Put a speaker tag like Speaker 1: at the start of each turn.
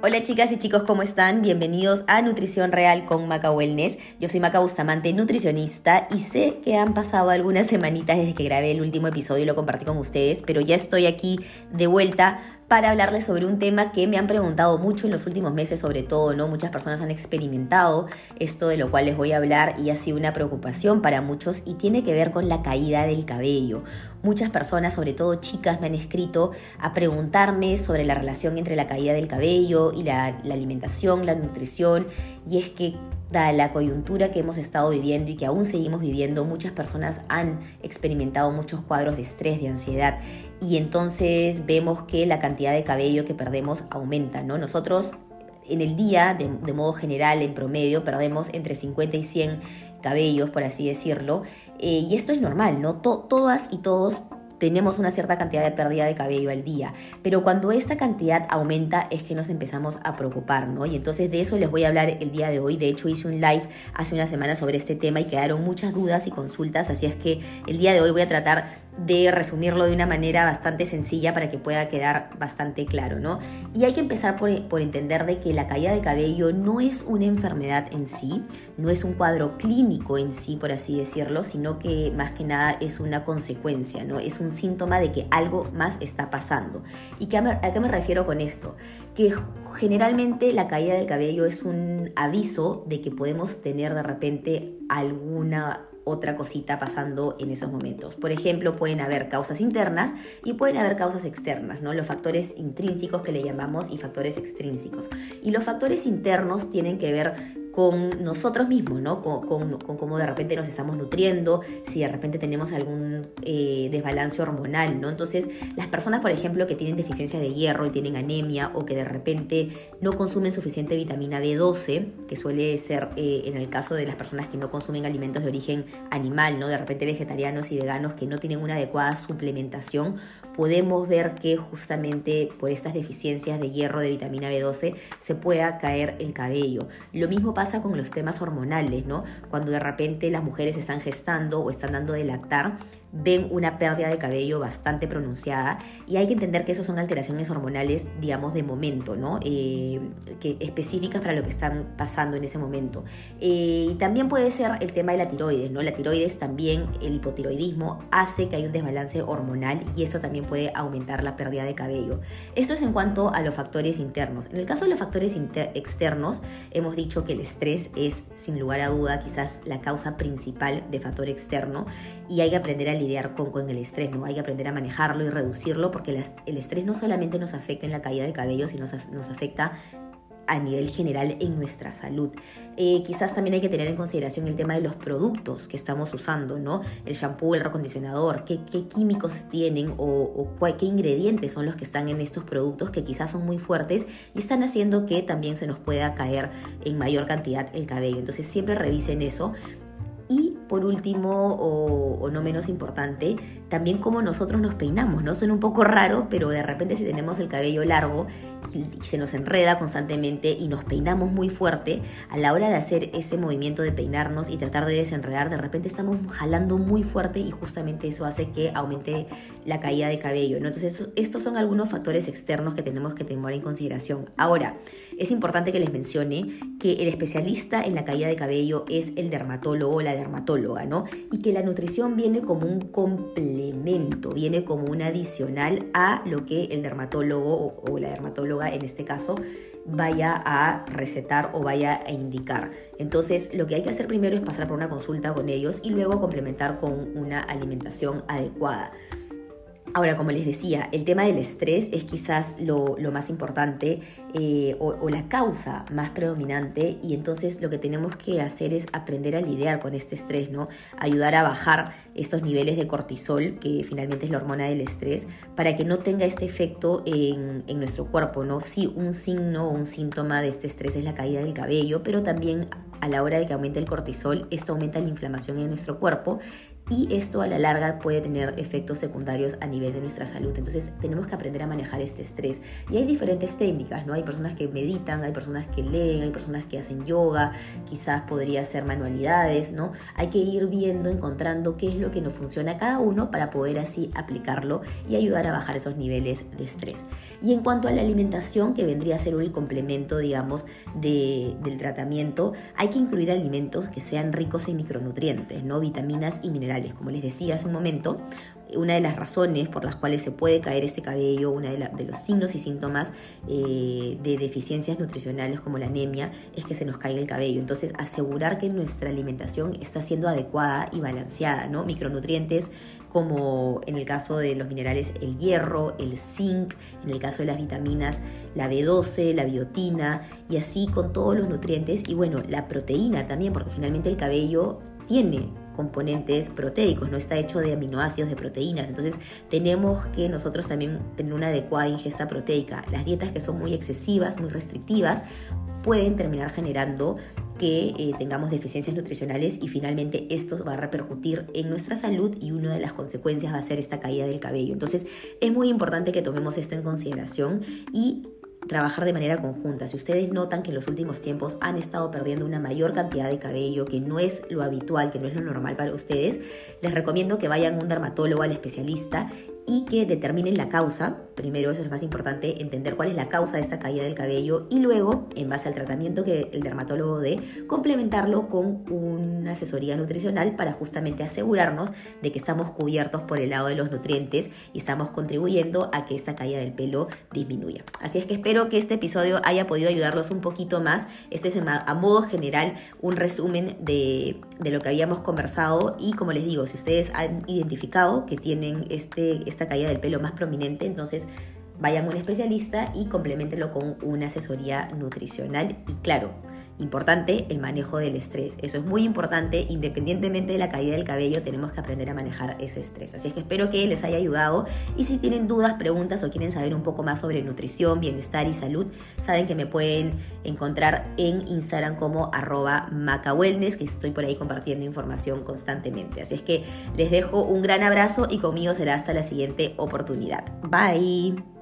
Speaker 1: Hola chicas y chicos, ¿cómo están? Bienvenidos a Nutrición Real con Maca Wellness. Yo soy Maca Bustamante, nutricionista, y sé que han pasado algunas semanitas desde que grabé el último episodio y lo compartí con ustedes, pero ya estoy aquí de vuelta para hablarles sobre un tema que me han preguntado mucho en los últimos meses, sobre todo, ¿no? Muchas personas han experimentado esto de lo cual les voy a hablar y ha sido una preocupación para muchos y tiene que ver con la caída del cabello. Muchas personas, sobre todo chicas, me han escrito a preguntarme sobre la relación entre la caída del cabello y la, la alimentación, la nutrición, y es que dada la coyuntura que hemos estado viviendo y que aún seguimos viviendo, muchas personas han experimentado muchos cuadros de estrés, de ansiedad, y entonces vemos que la cantidad de cabello que perdemos aumenta, ¿no? Nosotros en el día, de, modo general, en promedio, perdemos entre 50 y 100 cabellos, por así decirlo, eh, y esto es normal, ¿no? todas y todos tenemos una cierta cantidad de pérdida de cabello al día, pero cuando esta cantidad aumenta es que nos empezamos a preocupar, ¿no? Y entonces de eso les voy a hablar el día de hoy. De hecho hice un live hace una semana sobre este tema y quedaron muchas dudas y consultas, así es que el día de hoy voy a tratar de resumirlo de una manera bastante sencilla para que pueda quedar bastante claro, ¿no? Y hay que empezar por, por, entender de que la caída de cabello no es una enfermedad en sí, no es un cuadro clínico en sí, por así decirlo, sino que más que nada es una consecuencia, ¿no? Es un síntoma de que algo más está pasando. ¿Y a qué me refiero con esto? Que generalmente la caída del cabello es un aviso de que podemos tener de repente alguna otra cosita pasando en esos momentos. Por ejemplo, pueden haber causas internas y pueden haber causas externas, ¿no? Los factores intrínsecos que le llamamos y factores extrínsecos. Y los factores internos tienen que ver con nosotros mismos, ¿no? Con, cómo de repente nos estamos nutriendo, si de repente tenemos algún eh, desbalance hormonal, ¿no? Entonces, las personas, por ejemplo, que tienen deficiencia de hierro y tienen anemia o que de repente no consumen suficiente vitamina B12, que suele ser eh, en el caso de las personas que no consumen alimentos de origen animal, ¿no? De repente vegetarianos y veganos que no tienen una adecuada suplementación, podemos ver que justamente por estas deficiencias de hierro, de vitamina B12, se pueda caer el cabello. Lo mismo pasa con los temas hormonales, ¿no? Cuando de repente las mujeres están gestando o están dando de lactar, ven una pérdida de cabello bastante pronunciada y hay que entender que eso son alteraciones hormonales, digamos, de momento, ¿no? Eh, que específicas para lo que están pasando en ese momento. Eh, también puede ser el tema de la tiroides, ¿no? La tiroides también, el hipotiroidismo, hace que hay un desbalance hormonal y eso también puede aumentar la pérdida de cabello. Esto es en cuanto a los factores internos. En el caso de los factores externos, hemos dicho que el estrés es, sin lugar a duda, quizás la causa principal de factor externo y hay que aprender a lidiar con, con, el estrés, ¿no? Hay que aprender a manejarlo y reducirlo porque el estrés no solamente nos afecta en la caída de cabello, sino nos, nos afecta a nivel general en nuestra salud. Eh, quizás también hay que tener en consideración el tema de los productos que estamos usando, ¿no? El shampoo, el recondicionador, qué, químicos tienen o, qué ingredientes son los que están en estos productos que quizás son muy fuertes y están haciendo que también se nos pueda caer en mayor cantidad el cabello. Entonces siempre revisen eso por último, o, no menos importante, también cómo nosotros nos peinamos, ¿no? Suena un poco raro, pero de repente si tenemos el cabello largo y, se nos enreda constantemente y nos peinamos muy fuerte, a la hora de hacer ese movimiento de peinarnos y tratar de desenredar, de repente estamos jalando muy fuerte y justamente eso hace que aumente la caída de cabello. Entonces, estos son algunos factores externos que tenemos que tomar en consideración. Ahora, es importante que les mencione que el especialista en la caída de cabello es el dermatólogo o la dermatóloga Y que la nutrición viene como un complemento, viene como un adicional a lo que el dermatólogo o, la dermatóloga en este caso vaya a recetar o vaya a indicar. Entonces, lo que hay que hacer primero es pasar por una consulta con ellos y luego complementar con una alimentación adecuada. Ahora, como les decía, el tema del estrés es quizás lo, más importante eh, o, la causa más predominante y entonces lo que tenemos que hacer es aprender a lidiar con este estrés, ¿no? Ayudar a bajar estos niveles de cortisol, que finalmente es la hormona del estrés, para que no tenga este efecto en, en nuestro cuerpo, ¿no? Sí, un signo o un síntoma de este estrés es la caída del cabello, pero también a la hora de que aumente el cortisol, esto aumenta la inflamación en nuestro cuerpo y esto a la larga puede tener efectos secundarios a nivel de nuestra salud. Entonces tenemos que aprender a manejar este estrés. Y hay diferentes técnicas, ¿no? Hay personas que meditan, hay personas que leen, hay personas que hacen yoga, quizás podría ser manualidades, ¿no? Hay que ir viendo, encontrando qué es lo que nos funciona cada uno para poder así aplicarlo y ayudar a bajar esos niveles de estrés. Y en cuanto a la alimentación, que vendría a ser el complemento, digamos, del tratamiento, hay que incluir alimentos que sean ricos en micronutrientes, ¿no? Vitaminas y minerales. Como les decía hace un momento, una de las razones por las cuales se puede caer este cabello, uno de, los signos y síntomas eh, de deficiencias nutricionales como la anemia, es que se nos caiga el cabello. Entonces, asegurar que nuestra alimentación está siendo adecuada y balanceada, ¿no? Micronutrientes como en el caso de los minerales el hierro, el zinc, en el caso de las vitaminas la B12, la biotina y así con todos los nutrientes y bueno, la proteína también, porque finalmente el cabello tiene componentes proteicos, no está hecho de aminoácidos, de proteínas. Entonces tenemos que nosotros también tener una adecuada ingesta proteica. Las dietas que son muy excesivas, muy restrictivas, pueden terminar generando que eh, tengamos deficiencias nutricionales y finalmente esto va a repercutir en nuestra salud y una de las consecuencias va a ser esta caída del cabello. Entonces es muy importante que tomemos esto en consideración y trabajar de manera conjunta. Si ustedes notan que en los últimos tiempos han estado perdiendo una mayor cantidad de cabello, que no es lo habitual, que no es lo normal para ustedes, les recomiendo que vayan a un dermatólogo, al especialista y que determinen la causa. Primero, eso es más importante, entender cuál es la causa de esta caída del cabello y luego, en base al tratamiento que el dermatólogo dé, complementarlo con una asesoría nutricional para justamente asegurarnos de que estamos cubiertos por el lado de los nutrientes y estamos contribuyendo a que esta caída del pelo disminuya. Así es que espero que este episodio haya podido ayudarlos un poquito más. Este es a modo general un resumen de, de lo que habíamos conversado y como les digo, si ustedes han identificado que tienen este, este esta caída del pelo más prominente, entonces vayan a un especialista y complementenlo con una asesoría nutricional. Y claro, Importante el manejo del estrés. Eso es muy importante. Independientemente de la caída del cabello, tenemos que aprender a manejar ese estrés. Así es que espero que les haya ayudado. Y si tienen dudas, preguntas o quieren saber un poco más sobre nutrición, bienestar y salud, saben que me pueden encontrar en Instagram como arroba macawellness, que estoy por ahí compartiendo información constantemente. Así es que les dejo un gran abrazo y conmigo será hasta la siguiente oportunidad. Bye.